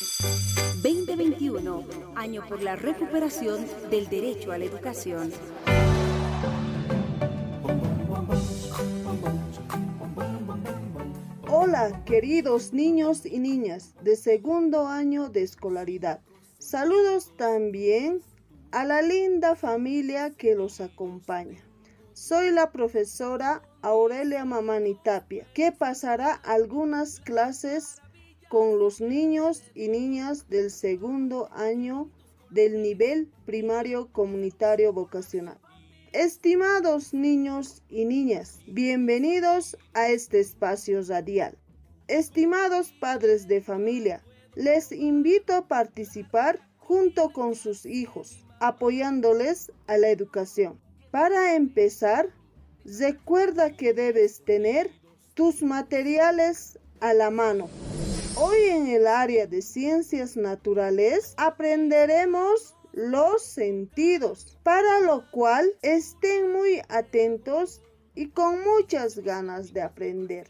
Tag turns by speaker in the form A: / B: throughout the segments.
A: 2021, año por la recuperación del derecho a la educación.
B: Hola, queridos niños y niñas de segundo año de escolaridad. Saludos también a la linda familia que los acompaña. Soy la profesora Aurelia Mamani Tapia, que pasará algunas clases con los niños y niñas del segundo año del nivel primario comunitario vocacional. Estimados niños y niñas, bienvenidos a este espacio radial. Estimados padres de familia, les invito a participar junto con sus hijos, apoyándoles a la educación. Para empezar, recuerda que debes tener tus materiales a la mano. Hoy en el área de ciencias naturales aprenderemos los sentidos, para lo cual estén muy atentos y con muchas ganas de aprender.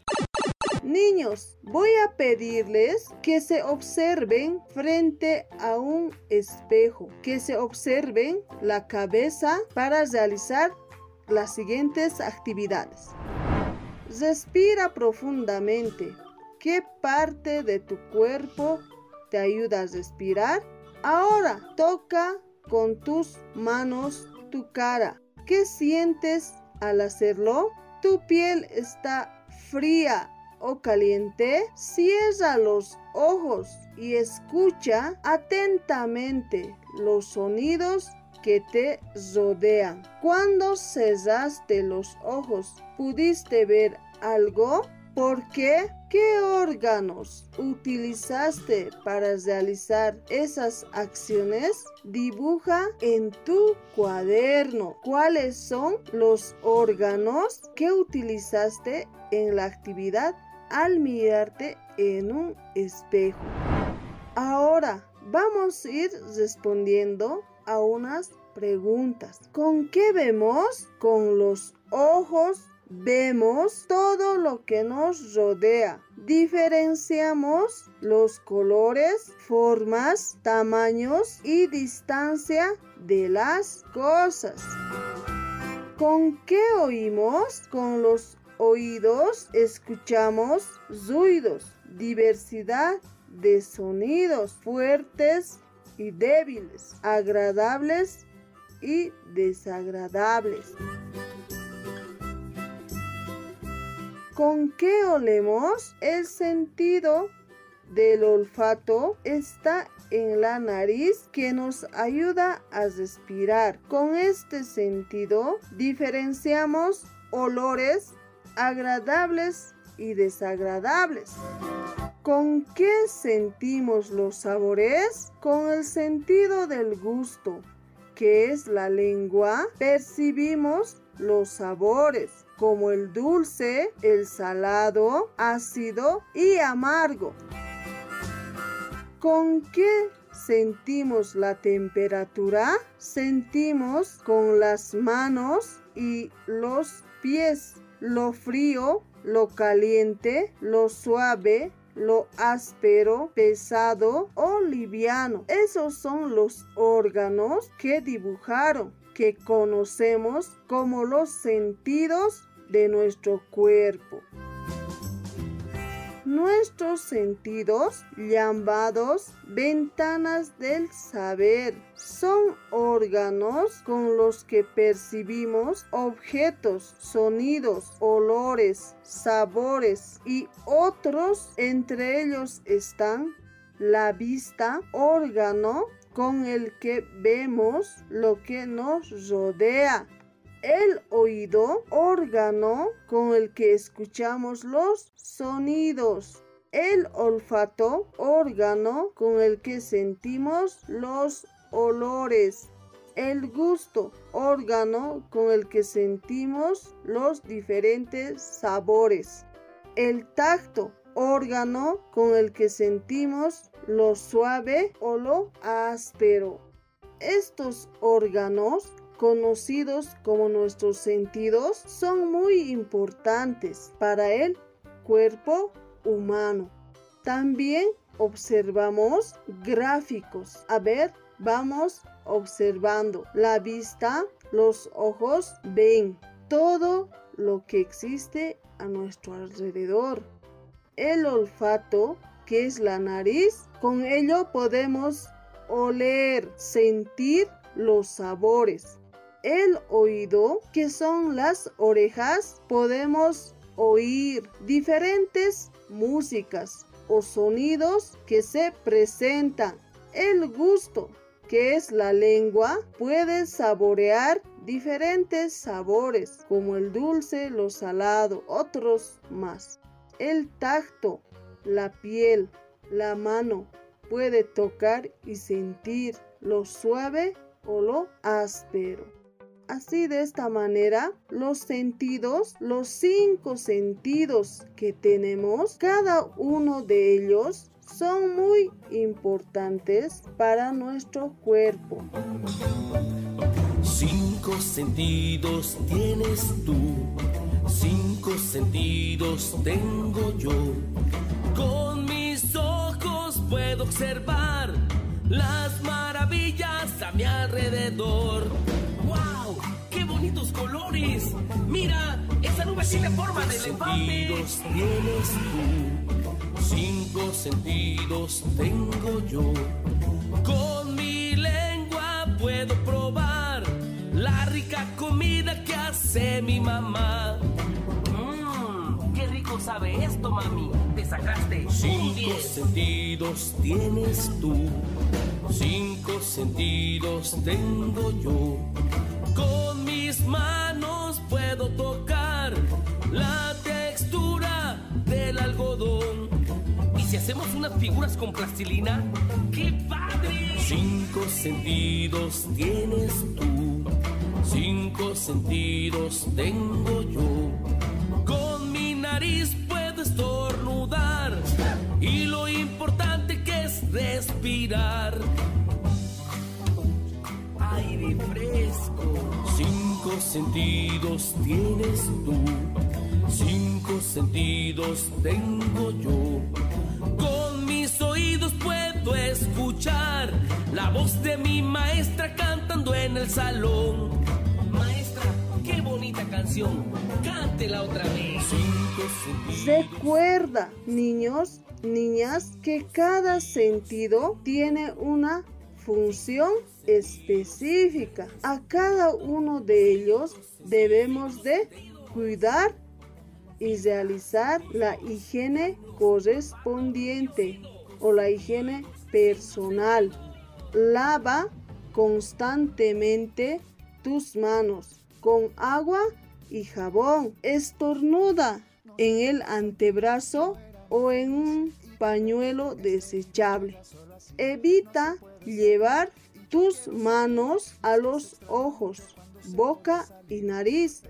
B: Niños, voy a pedirles que se observen frente a un espejo, que se observen la cabeza para realizar las siguientes actividades. Respira profundamente ¿Qué parte de tu cuerpo te ayuda a respirar? Ahora toca con tus manos tu cara. ¿Qué sientes al hacerlo? ¿Tu piel está fría o caliente? Cierra los ojos y escucha atentamente los sonidos que te rodean. Cuando cerraste los ojos, ¿pudiste ver algo? ¿Por qué? ¿Qué órganos utilizaste para realizar esas acciones? Dibuja en tu cuaderno cuáles son los órganos que utilizaste en la actividad al mirarte en un espejo. Ahora vamos a ir respondiendo a unas preguntas. ¿Con qué vemos? Con los ojos Vemos todo lo que nos rodea. Diferenciamos los colores, formas, tamaños y distancia de las cosas. ¿Con qué oímos? Con los oídos escuchamos ruidos, diversidad de sonidos fuertes y débiles, agradables y desagradables. ¿Con qué olemos? El sentido del olfato está en la nariz que nos ayuda a respirar. Con este sentido diferenciamos olores agradables y desagradables. ¿Con qué sentimos los sabores? Con el sentido del gusto, que es la lengua, percibimos los sabores como el dulce, el salado, ácido y amargo. ¿Con qué sentimos la temperatura? Sentimos con las manos y los pies lo frío, lo caliente, lo suave, lo áspero, pesado o liviano. Esos son los órganos que dibujaron, que conocemos como los sentidos de nuestro cuerpo. Nuestros sentidos, llamados ventanas del saber, son órganos con los que percibimos objetos, sonidos, olores, sabores y otros. Entre ellos están la vista, órgano con el que vemos lo que nos rodea, el oído, órgano con el que escuchamos los sonidos. El olfato, órgano con el que sentimos los olores. El gusto, órgano con el que sentimos los diferentes sabores. El tacto, órgano con el que sentimos lo suave o lo áspero. Estos órganos conocidos como nuestros sentidos, son muy importantes para el cuerpo humano. También observamos gráficos. A ver, vamos observando. La vista, los ojos ven todo lo que existe a nuestro alrededor. El olfato, que es la nariz, con ello podemos oler, sentir los sabores. El oído, que son las orejas, podemos oír diferentes músicas o sonidos que se presentan. El gusto, que es la lengua, puede saborear diferentes sabores como el dulce, lo salado, otros más. El tacto, la piel, la mano, puede tocar y sentir lo suave o lo áspero. Así de esta manera, los sentidos, los cinco sentidos que tenemos, cada uno de ellos son muy importantes para nuestro cuerpo.
C: Cinco sentidos tienes tú, cinco sentidos tengo yo. Con mis ojos puedo observar las maravillas a mi alrededor. ¡Wow! ¡Qué bonitos colores! Mira, esa nube tiene forma de elefante. sentidos tienes tú? Cinco sentidos tengo yo. Con mi lengua puedo probar la rica comida que hace mi mamá. Mmm, qué rico sabe esto, mami. Te sacaste Cinco sentidos tienes tú. Cinco sentidos tengo yo. Manos puedo tocar la textura del algodón. ¿Y si hacemos unas figuras con plastilina? ¡Qué padre! Cinco sentidos tienes tú. Cinco sentidos tengo yo. Con mi nariz puedo estornudar. Y lo importante que es respirar aire fresco. Cinco sentidos tienes tú, cinco sentidos tengo yo. Con mis oídos puedo escuchar la voz de mi maestra cantando en el salón. Maestra, qué bonita canción. Cántela otra vez.
B: Recuerda, niños, niñas, que cada sentido tiene una función específica. A cada uno de ellos debemos de cuidar y realizar la higiene correspondiente o la higiene personal. Lava constantemente tus manos con agua y jabón. Estornuda en el antebrazo o en un pañuelo desechable. Evita llevar tus manos a los ojos, boca y nariz.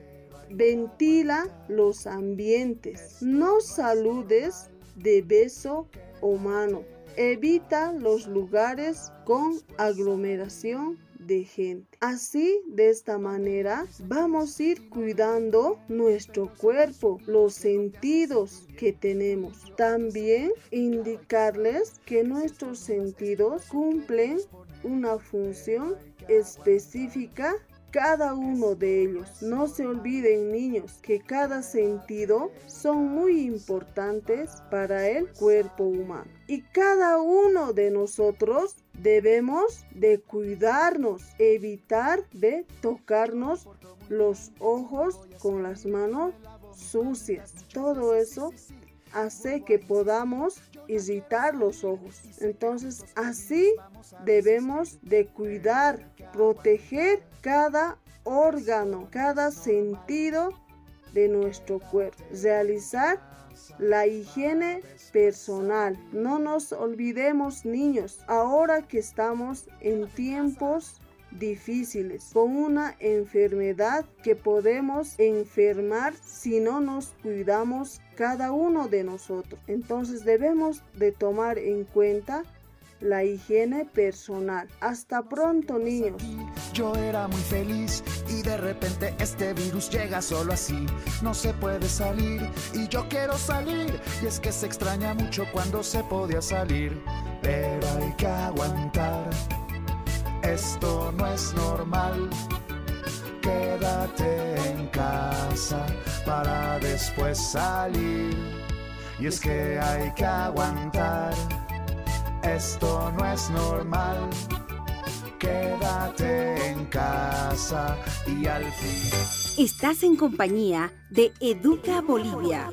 B: Ventila los ambientes. No saludes de beso o mano. Evita los lugares con aglomeración de gente. Así, de esta manera, vamos a ir cuidando nuestro cuerpo, los sentidos que tenemos. También indicarles que nuestros sentidos cumplen una función específica cada uno de ellos. No se olviden niños que cada sentido son muy importantes para el cuerpo humano. Y cada uno de nosotros debemos de cuidarnos, evitar de tocarnos los ojos con las manos sucias. Todo eso hace que podamos irritar los ojos. Entonces así debemos de cuidar, proteger cada órgano, cada sentido de nuestro cuerpo. Realizar la higiene personal. No nos olvidemos niños, ahora que estamos en tiempos difíciles, con una enfermedad que podemos enfermar si no nos cuidamos cada uno de nosotros. Entonces debemos de tomar en cuenta la higiene personal. Hasta pronto niños.
D: Yo era muy feliz y de repente este virus llega solo así. No se puede salir y yo quiero salir. Y es que se extraña mucho cuando se podía salir. Pero hay que aguantar. Esto no es normal. Quédate en casa para después salir. Y es que hay que aguantar. Esto no es normal. Quédate en casa y al fin.
A: Estás en compañía de Educa Bolivia.